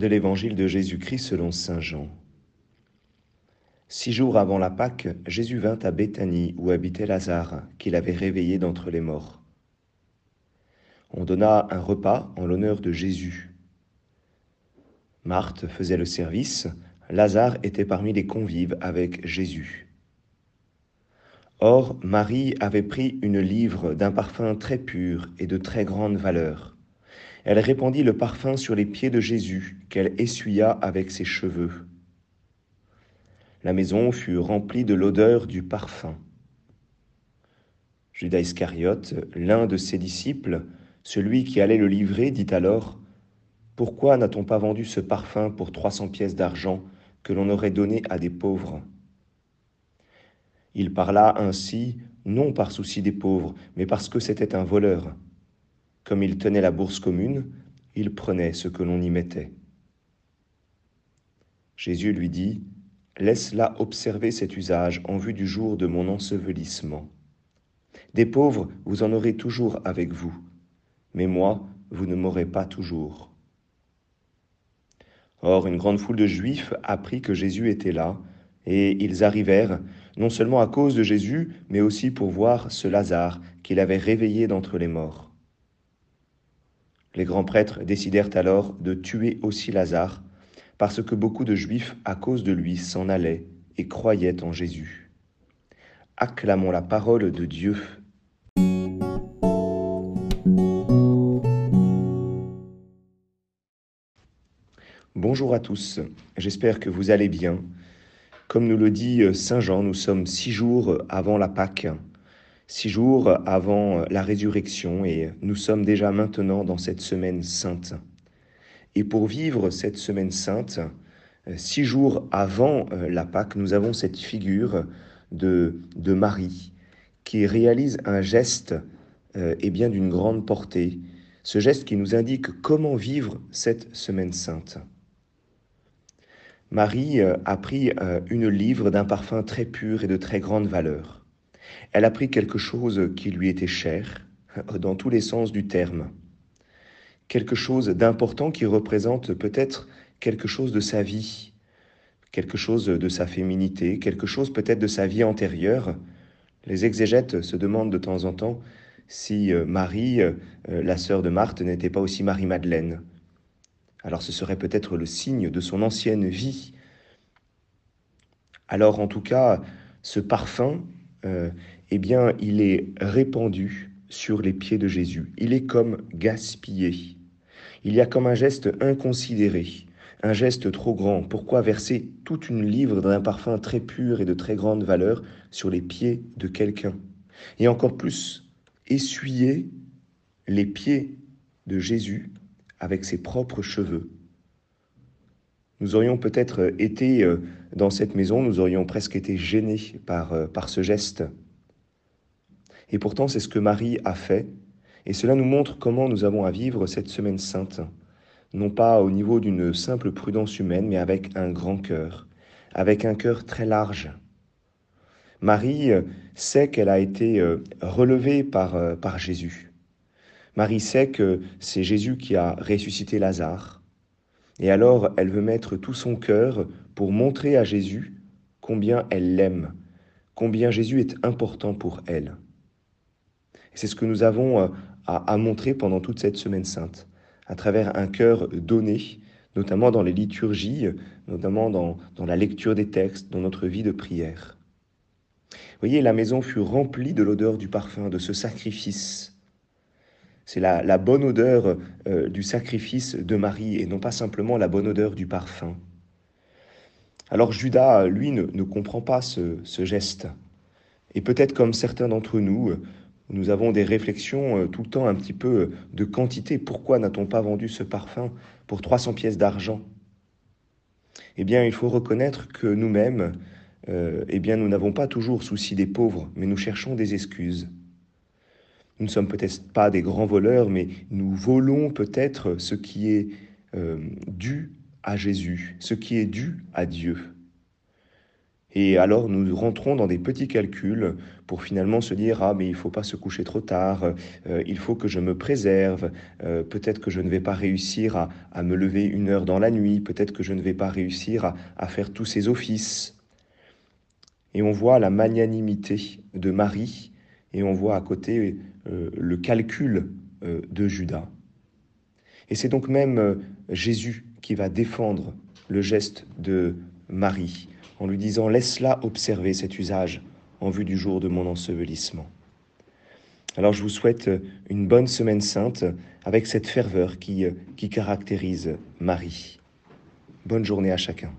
de l'évangile de Jésus-Christ selon Saint Jean. Six jours avant la Pâque, Jésus vint à Béthanie où habitait Lazare, qu'il avait réveillé d'entre les morts. On donna un repas en l'honneur de Jésus. Marthe faisait le service, Lazare était parmi les convives avec Jésus. Or, Marie avait pris une livre d'un parfum très pur et de très grande valeur elle répandit le parfum sur les pieds de Jésus, qu'elle essuya avec ses cheveux. La maison fut remplie de l'odeur du parfum. Judas Iscariote, l'un de ses disciples, celui qui allait le livrer, dit alors Pourquoi n'a-t-on pas vendu ce parfum pour trois cents pièces d'argent que l'on aurait donné à des pauvres? Il parla ainsi, non par souci des pauvres, mais parce que c'était un voleur. Comme il tenait la bourse commune, il prenait ce que l'on y mettait. Jésus lui dit, Laisse-la observer cet usage en vue du jour de mon ensevelissement. Des pauvres, vous en aurez toujours avec vous, mais moi, vous ne m'aurez pas toujours. Or, une grande foule de Juifs apprit que Jésus était là, et ils arrivèrent, non seulement à cause de Jésus, mais aussi pour voir ce Lazare qu'il avait réveillé d'entre les morts. Les grands prêtres décidèrent alors de tuer aussi Lazare, parce que beaucoup de Juifs, à cause de lui, s'en allaient et croyaient en Jésus. Acclamons la parole de Dieu. Bonjour à tous, j'espère que vous allez bien. Comme nous le dit Saint Jean, nous sommes six jours avant la Pâque six jours avant la résurrection et nous sommes déjà maintenant dans cette semaine sainte. Et pour vivre cette semaine sainte, six jours avant euh, la Pâque, nous avons cette figure de, de Marie qui réalise un geste euh, et bien d'une grande portée, ce geste qui nous indique comment vivre cette semaine sainte. Marie euh, a pris une livre d'un parfum très pur et de très grande valeur. Elle a pris quelque chose qui lui était cher, dans tous les sens du terme. Quelque chose d'important qui représente peut-être quelque chose de sa vie, quelque chose de sa féminité, quelque chose peut-être de sa vie antérieure. Les exégètes se demandent de temps en temps si euh, Marie, euh, la sœur de Marthe, n'était pas aussi Marie-Madeleine. Alors ce serait peut-être le signe de son ancienne vie. Alors en tout cas, ce parfum euh, eh bien, il est répandu sur les pieds de Jésus. Il est comme gaspillé. Il y a comme un geste inconsidéré, un geste trop grand. Pourquoi verser toute une livre d'un parfum très pur et de très grande valeur sur les pieds de quelqu'un? Et encore plus, essuyer les pieds de Jésus avec ses propres cheveux. Nous aurions peut-être été euh, dans cette maison, nous aurions presque été gênés par, euh, par ce geste. Et pourtant, c'est ce que Marie a fait, et cela nous montre comment nous avons à vivre cette semaine sainte, non pas au niveau d'une simple prudence humaine, mais avec un grand cœur, avec un cœur très large. Marie euh, sait qu'elle a été relevée par, par Jésus. Marie sait que c'est Jésus qui a ressuscité Lazare. Et alors, elle veut mettre tout son cœur pour montrer à Jésus combien elle l'aime, combien Jésus est important pour elle. c'est ce que nous avons à, montrer pendant toute cette semaine sainte, à travers un cœur donné, notamment dans les liturgies, notamment dans, dans la lecture des textes, dans notre vie de prière. Vous voyez, la maison fut remplie de l'odeur du parfum, de ce sacrifice c'est la, bonne odeur euh, du sacrifice de Marie et non pas simplement la bonne odeur du parfum. Alors Judas, lui, ne, comprend pas ce, geste. Et peut-être comme certains d'entre nous, nous avons des réflexions euh, tout le temps un petit peu de quantité. Pourquoi n'a-t-on pas vendu ce parfum pour 300 pièces d'argent? Eh bien, il faut reconnaître que nous-mêmes, euh, eh bien, nous n'avons pas toujours souci des pauvres, mais nous cherchons des excuses. Nous ne sommes peut-être pas des grands voleurs, mais nous volons peut-être ce qui est euh, dû à Jésus, ce qui est dû à Dieu. Et alors nous rentrons dans des petits calculs pour finalement se dire ah mais il faut pas se coucher trop tard, euh, il faut que je me préserve, euh, peut-être que je ne vais pas réussir à, à, me lever une heure dans la nuit, peut-être que je ne vais pas réussir à, à faire tous ces offices. Et on voit la magnanimité de Marie et on voit à côté euh, le calcul euh, de Judas. Et c'est donc même euh, Jésus qui va défendre le geste de Marie en lui disant Laisse-la observer cet usage en vue du jour de mon ensevelissement. Alors je vous souhaite une bonne semaine sainte avec cette ferveur qui, qui caractérise Marie. Bonne journée à chacun.